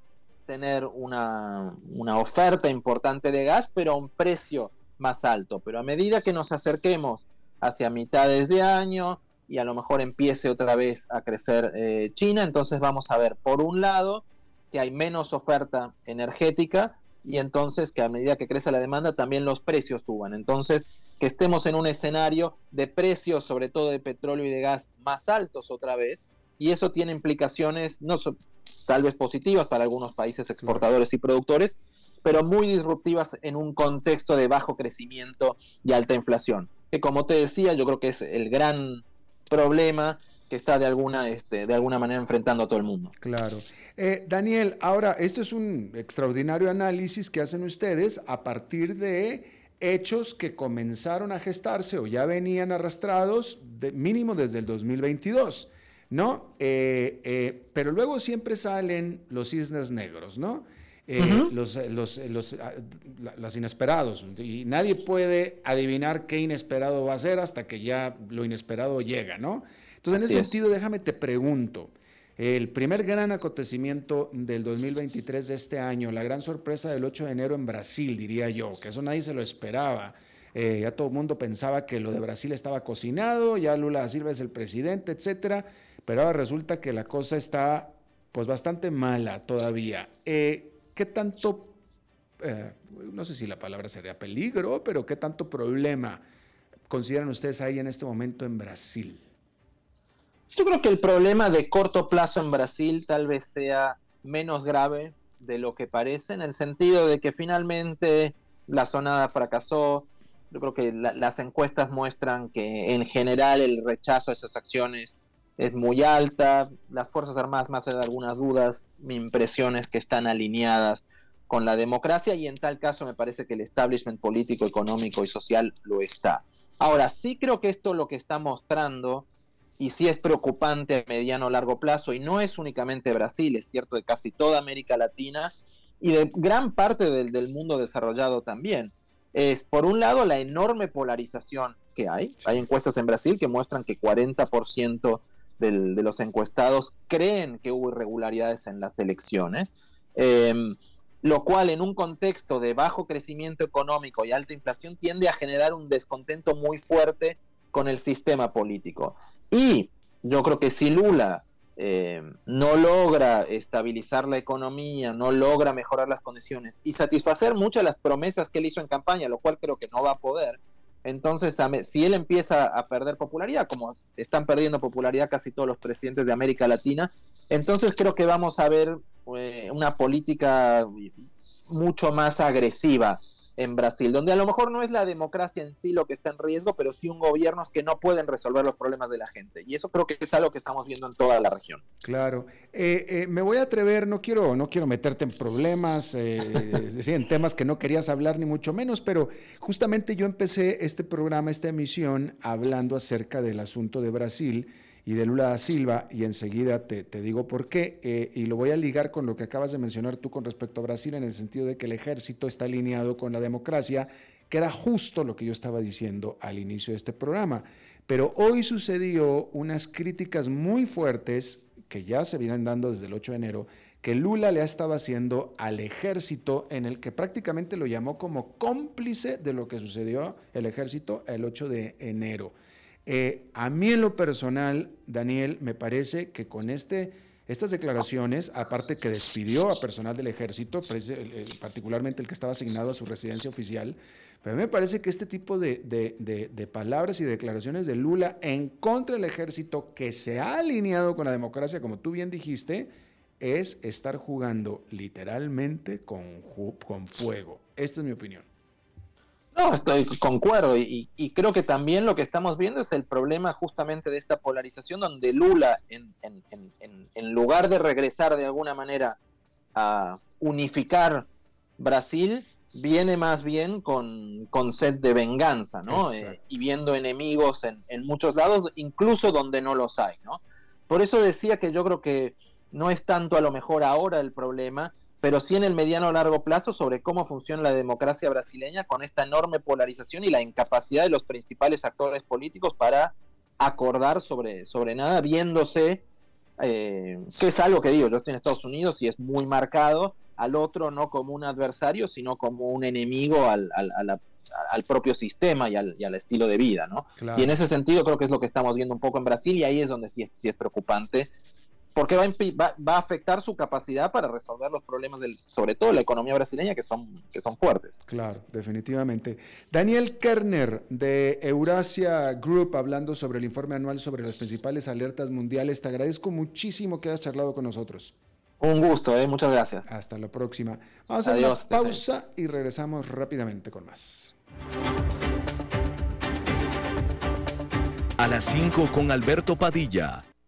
tener una, una, oferta importante de gas, pero a un precio más alto. Pero a medida que nos acerquemos hacia mitades de año y a lo mejor empiece otra vez a crecer eh, China, entonces vamos a ver, por un lado, que hay menos oferta energética y entonces que a medida que crece la demanda también los precios suban. Entonces, que estemos en un escenario de precios, sobre todo de petróleo y de gas, más altos otra vez, y eso tiene implicaciones no tal vez positivas para algunos países exportadores y productores, pero muy disruptivas en un contexto de bajo crecimiento y alta inflación, que como te decía, yo creo que es el gran problema que está de alguna, este, de alguna manera enfrentando a todo el mundo. Claro. Eh, Daniel, ahora, esto es un extraordinario análisis que hacen ustedes a partir de hechos que comenzaron a gestarse o ya venían arrastrados de, mínimo desde el 2022, ¿no? Eh, eh, pero luego siempre salen los cisnes negros, ¿no? Los, los, los, ah, las inesperados. Y nadie puede adivinar qué inesperado va a ser hasta que ya lo inesperado llega, ¿no? Entonces, en ese sentido, déjame te pregunto, el primer gran acontecimiento del 2023 de este año, la gran sorpresa del 8 de enero en Brasil, diría yo, que eso nadie se lo esperaba. Eh, ya todo el mundo pensaba que lo de Brasil estaba cocinado, ya Lula da Silva es el presidente, etcétera, pero ahora resulta que la cosa está pues bastante mala todavía. Eh, ¿Qué tanto, eh, no sé si la palabra sería peligro, pero qué tanto problema consideran ustedes ahí en este momento en Brasil? Yo creo que el problema de corto plazo en Brasil tal vez sea menos grave de lo que parece, en el sentido de que finalmente la sonada fracasó. Yo creo que las encuestas muestran que en general el rechazo a esas acciones es muy alta. Las Fuerzas Armadas, más allá de algunas dudas, mi impresión es que están alineadas con la democracia y en tal caso me parece que el establishment político, económico y social lo está. Ahora, sí creo que esto lo que está mostrando y sí es preocupante a mediano o largo plazo, y no es únicamente Brasil, es cierto de casi toda América Latina y de gran parte del, mundo desarrollado también, es por un lado la enorme polarización que hay. Hay encuestas en Brasil que muestran que 40% de los encuestados creen que hubo irregularidades en las elecciones, em, lo cual en un contexto de bajo crecimiento económico y alta inflación tiende a generar un descontento muy fuerte con el sistema político. Y yo creo que si Lula eh, no logra estabilizar la economía, no logra mejorar las condiciones y satisfacer muchas de las promesas que él hizo en campaña, lo cual creo que no va a poder, entonces si él empieza a perder popularidad, como están perdiendo popularidad casi todos los presidentes de América Latina, entonces creo que vamos a ver eh, una política mucho más agresiva en Brasil, donde a lo mejor no es la democracia en sí lo que está en riesgo, pero sí un gobiernos que no pueden resolver los problemas de la gente. Y eso creo que es algo que estamos viendo en toda la región. Claro. Eh, eh, me voy a atrever, no quiero, no quiero meterte en problemas, eh, *laughs* en temas que no querías hablar ni mucho menos, pero justamente yo empecé este programa, esta emisión, hablando acerca del asunto de Brasil y de Lula da Silva, y enseguida te, digo por qué, eh, y lo voy a ligar con lo que acabas de mencionar tú con respecto a Brasil, en el sentido de que el ejército está alineado con la democracia, que era justo lo que yo estaba diciendo al inicio de este programa. Pero hoy sucedió unas críticas muy fuertes que ya se vienen dando desde el 8 de enero, que Lula le ha estado haciendo al ejército, en el que prácticamente lo llamó como cómplice de lo que sucedió el ejército el 8 de enero. Eh, a mí en lo personal, Daniel, me parece que con este, estas declaraciones, aparte que despidió a personal del ejército, particularmente el que estaba asignado a su residencia oficial, pero a mí me parece que este tipo de, de palabras y declaraciones de Lula en contra del ejército que se ha alineado con la democracia, como tú bien dijiste, es estar jugando literalmente con, con fuego. Esta es mi opinión. No, estoy concuerdo y, y, creo que también lo que estamos viendo es el problema justamente de esta polarización donde Lula, en, en, en, en lugar de regresar de alguna manera a unificar Brasil, viene más bien con, con sed de venganza, ¿no? Eh, y viendo enemigos en, en muchos lados, incluso donde no los hay, ¿no? Por eso decía que yo creo que no es tanto a lo mejor ahora el problema, pero sí en el mediano o largo plazo sobre cómo funciona la democracia brasileña con esta enorme polarización y la incapacidad de los principales actores políticos para acordar sobre, sobre nada, viéndose, eh, que es algo que digo, yo estoy en Estados Unidos y es muy marcado, al otro no como un adversario, sino como un enemigo al, propio sistema y al, estilo de vida, ¿no? Y en ese sentido creo que es lo que estamos viendo un poco en Brasil y ahí es donde sí, sí es preocupante porque va a, va, a, afectar su capacidad para resolver los problemas, del, sobre todo la economía brasileña, que son, que son fuertes. Claro, definitivamente. Daniel Kerner, de Eurasia Group, hablando sobre el informe anual sobre las principales alertas mundiales. Te agradezco muchísimo que hayas charlado con nosotros. Un gusto, ¿eh? muchas gracias. Hasta la próxima. Vamos a hacer una pausa y regresamos rápidamente con más. A las 5 con Alberto Padilla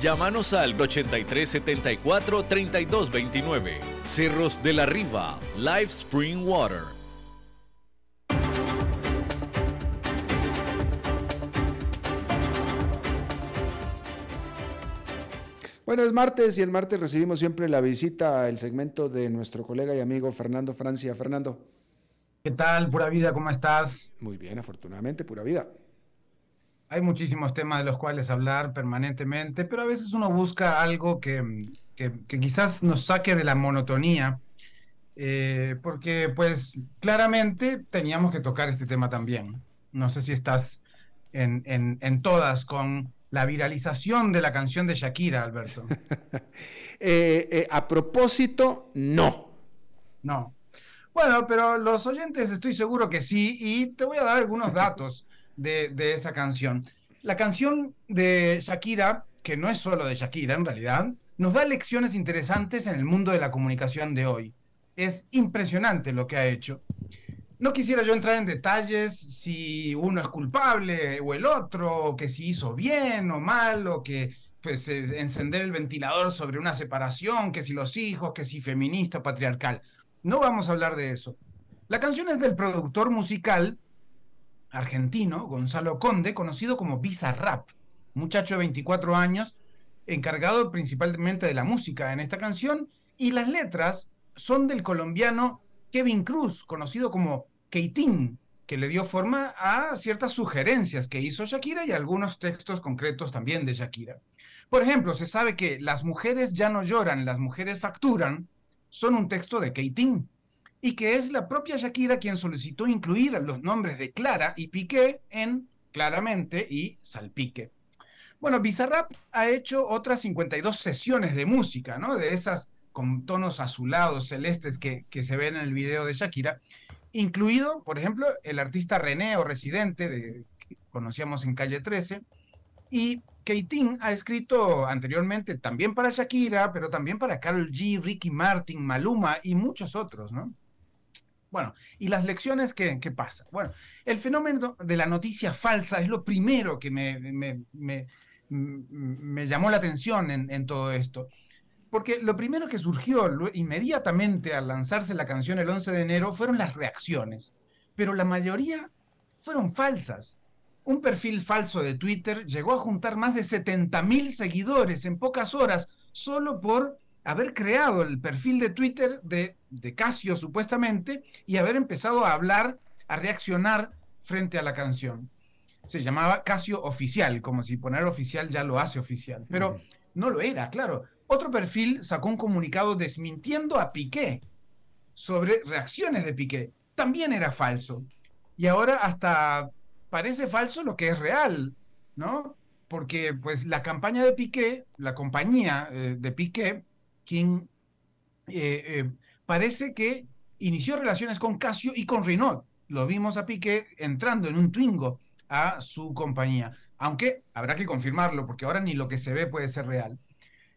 Llámanos al 8374 3229. Cerros de la Riva, Live Spring Water. Bueno, es martes y el martes recibimos siempre la visita, el segmento de nuestro colega y amigo Fernando Francia. Fernando. ¿Qué tal, pura vida? ¿Cómo estás? Muy bien, afortunadamente, pura vida. Hay muchísimos temas de los cuales hablar permanentemente, pero a veces uno busca algo que, quizás nos saque de la monotonía, eh, porque pues claramente teníamos que tocar este tema también. No sé si estás en, en, todas con la viralización de la canción de Shakira, Alberto. *laughs* Eh, eh, a propósito, no. No. Bueno, pero los oyentes estoy seguro que sí, y te voy a dar algunos datos de, esa canción. La canción de Shakira, que no es solo de Shakira en realidad, nos da lecciones interesantes en el mundo de la comunicación de hoy. Es impresionante lo que ha hecho. No quisiera yo entrar en detalles si uno es culpable o el otro, que si hizo bien o mal, o que pues encender el ventilador sobre una separación, que si los hijos, que si feminista o patriarcal. No vamos a hablar de eso. La canción es del productor musical argentino, Gonzalo Conde, conocido como Rap, muchacho de 24 años, encargado principalmente de la música en esta canción, y las letras son del colombiano Kevin Cruz, conocido como Keitín, que le dio forma a ciertas sugerencias que hizo Shakira y algunos textos concretos también de Shakira. Por ejemplo, se sabe que Las mujeres ya no lloran, las mujeres facturan, son un texto de Keitín. Y que es la propia Shakira quien solicitó incluir los nombres de Clara y Piqué en Claramente y Salpique. Bueno, Bizarrap ha hecho otras 52 sesiones de música, ¿no? De esas con tonos azulados, celestes que, se ven en el video de Shakira, incluido, por ejemplo, el artista René o Residente, de, que conocíamos en Calle 13, y Keitin ha escrito anteriormente también para Shakira, pero también para Carol G, Ricky Martin, Maluma y muchos otros, ¿no? Bueno, y las lecciones que pasan. Bueno, el fenómeno de la noticia falsa es lo primero que me, me, me, me llamó la atención en, en, todo esto. Porque lo primero que surgió inmediatamente al lanzarse la canción el 11 de enero fueron las reacciones, pero la mayoría fueron falsas. Un perfil falso de Twitter llegó a juntar más de 70 mil seguidores en pocas horas solo por haber creado el perfil de Twitter de, de Casio supuestamente y haber empezado a hablar, a reaccionar frente a la canción. Se llamaba Casio Oficial, como si poner oficial ya lo hace oficial, pero no lo era, claro. Otro perfil sacó un comunicado desmintiendo a Piqué sobre reacciones de Piqué. También era falso. Y ahora hasta parece falso lo que es real, ¿no? Porque pues la campaña de Piqué, la compañía eh, de Piqué, quien eh, eh, parece que inició relaciones con Casio y con Renault. Lo vimos a Piqué entrando en un Twingo a su compañía, aunque habrá que confirmarlo porque ahora ni lo que se ve puede ser real.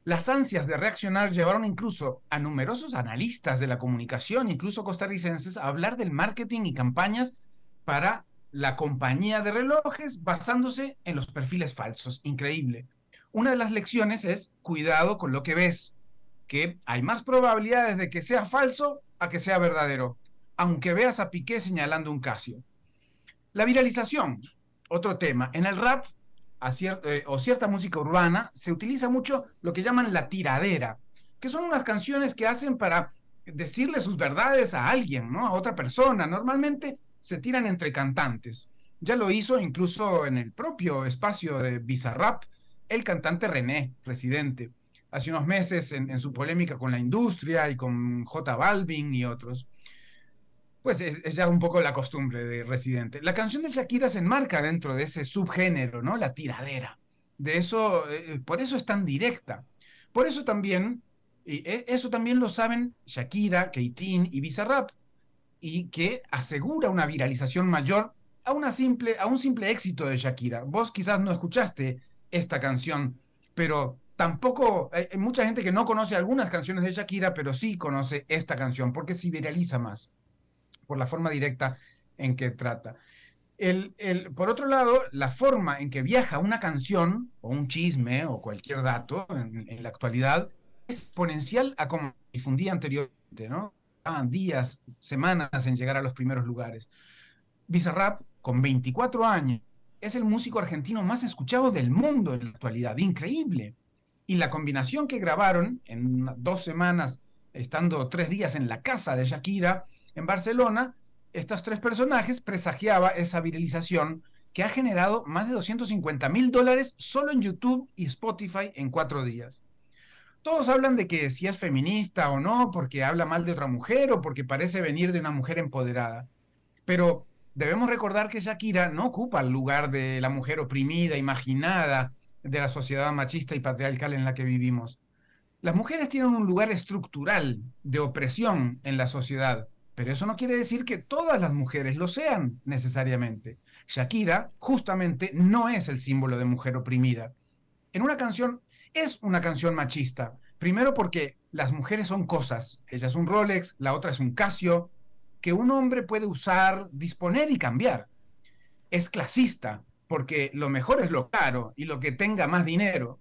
Las ansias de reaccionar llevaron incluso a numerosos analistas de la comunicación, incluso costarricenses, a hablar del marketing y campañas para la compañía de relojes basándose en los perfiles falsos. Increíble. Una de las lecciones es cuidado con lo que ves que hay más probabilidades de que sea falso a que sea verdadero, aunque veas a Piqué señalando un Casio. La viralización, otro tema. En el rap eh, o cierta música urbana se utiliza mucho lo que llaman la tiradera, que son unas canciones que hacen para decirle sus verdades a alguien, ¿no? A otra persona. Normalmente se tiran entre cantantes. Ya lo hizo incluso en el propio espacio de Bizarrap el cantante René, residente hace unos meses en, su polémica con la industria y con J Balvin y otros. Pues es, ya un poco la costumbre de Residente. La canción de Shakira se enmarca dentro de ese subgénero, ¿no? La tiradera. De eso, eh, por eso es tan directa. Por eso también, e, eso también lo saben Shakira, Keitin y Bizarrap, y que asegura una viralización mayor a, una simple, a un simple éxito de Shakira. Vos quizás no escuchaste esta canción, pero tampoco hay, mucha gente que no conoce algunas canciones de Shakira, pero sí conoce esta canción porque se viraliza más por la forma directa en que trata. El, el, por otro lado, la forma en que viaja una canción o un chisme o cualquier dato en, la actualidad es exponencial a como difundía anteriormente, ¿no? Ah, días, semanas en llegar a los primeros lugares. Bizarrap, con 24 años, es el músico argentino más escuchado del mundo en la actualidad. Increíble. Y la combinación que grabaron en dos semanas, estando tres días en la casa de Shakira en Barcelona, estos tres personajes presagiaba esa viralización que ha generado más de 250 mil dólares solo en YouTube y Spotify en cuatro días. Todos hablan de que si es feminista o no, porque habla mal de otra mujer o porque parece venir de una mujer empoderada. Pero debemos recordar que Shakira no ocupa el lugar de la mujer oprimida, imaginada, de la sociedad machista y patriarcal en la que vivimos. Las mujeres tienen un lugar estructural de opresión en la sociedad, pero eso no quiere decir que todas las mujeres lo sean necesariamente. Shakira justamente no es el símbolo de mujer oprimida. En una canción es una canción machista, primero porque las mujeres son cosas, ella es un Rolex, la otra es un Casio, que un hombre puede usar, disponer y cambiar. Es clasista, porque lo mejor es lo caro y lo que tenga más dinero.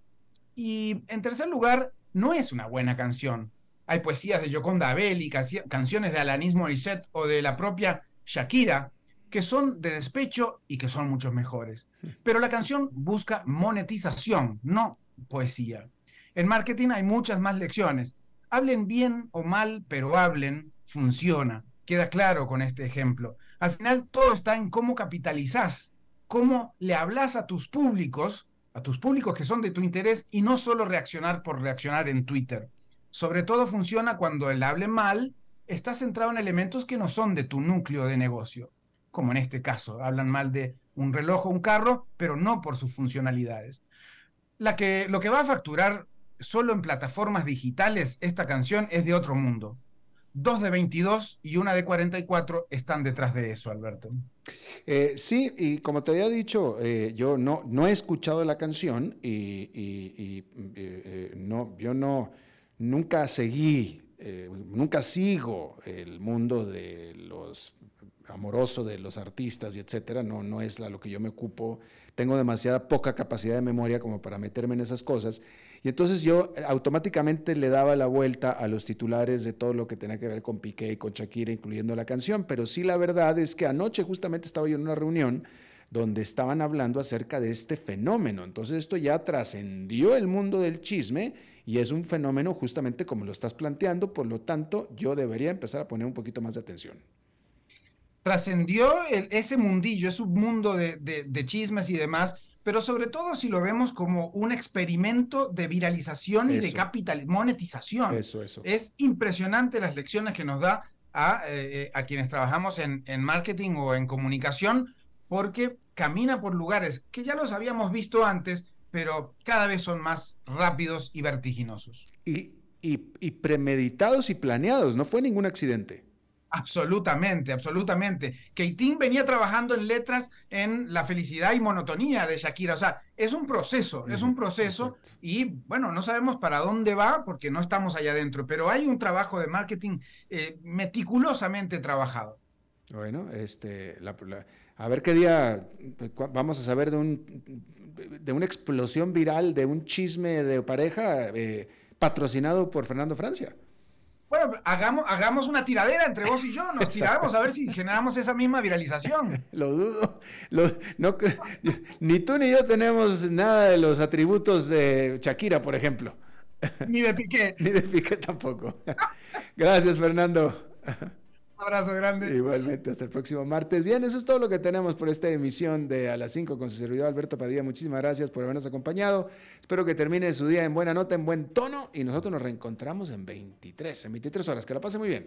Y en tercer lugar, no es una buena canción. Hay poesías de Yoconda Belli, canciones de Alanis Morissette o de la propia Shakira, que son de despecho y que son muchos mejores. Pero la canción busca monetización, no poesía. En marketing hay muchas más lecciones. Hablen bien o mal, pero hablen, funciona. Queda claro con este ejemplo. Al final todo está en cómo capitalizás cómo le hablas a tus públicos, a tus públicos que son de tu interés y no solo reaccionar por reaccionar en Twitter. Sobre todo funciona cuando el hable mal está centrado en elementos que no son de tu núcleo de negocio, como en este caso, hablan mal de un reloj o un carro, pero no por sus funcionalidades. Lo que va a facturar solo en plataformas digitales esta canción es de otro mundo. Dos de 22 y una de 44 están detrás de eso, Alberto. Eh, sí, y como te había dicho, eh, yo no, no he escuchado la canción y, eh, no, yo no, nunca seguí, nunca sigo el mundo de los amoroso de los artistas y etcétera, no, no es a lo que yo me ocupo. Tengo demasiada poca capacidad de memoria como para meterme en esas cosas. Y entonces yo automáticamente le daba la vuelta a los titulares de todo lo que tenía que ver con Piqué y con Shakira, incluyendo la canción. Pero sí la verdad es que anoche justamente estaba yo en una reunión donde estaban hablando acerca de este fenómeno. Entonces esto ya trascendió el mundo del chisme y es un fenómeno justamente como lo estás planteando, por lo tanto yo debería empezar a poner un poquito más de atención trascendió ese mundillo, es un mundo de, chismes y demás, pero sobre todo si lo vemos como un experimento de viralización y de capital, monetización. Eso, eso. Es impresionante las lecciones que nos da a, eh, a quienes trabajamos en, en, marketing o en comunicación, porque camina por lugares que ya los habíamos visto antes, pero cada vez son más rápidos y vertiginosos. Y, y, y premeditados y planeados, no fue ningún accidente. Absolutamente, absolutamente. Keitín venía trabajando en letras en la felicidad y monotonía de Shakira. O sea, es un proceso, es un proceso y bueno, no sabemos para dónde va porque no estamos allá adentro, pero hay un trabajo de marketing eh, meticulosamente trabajado. Bueno, este, a ver qué día vamos a saber de, un, de una explosión viral, de un chisme de pareja eh, patrocinado por Fernando Francia. Bueno, hagamos, hagamos una tiradera entre vos y yo, nos tiramos a ver si generamos esa misma viralización. Lo dudo. no, ni tú ni yo tenemos nada de los atributos de Shakira, por ejemplo. Ni de Piqué. *laughs* ni de Piqué tampoco. Gracias, Fernando abrazo grande. Igualmente, hasta el próximo martes. Bien, eso es todo lo que tenemos por esta emisión de A las 5 con su servidor Alberto Padilla. Muchísimas gracias por habernos acompañado. Espero que termine su día en buena nota, en buen tono y nosotros nos reencontramos en 23, en 23 horas. Que la pase muy bien.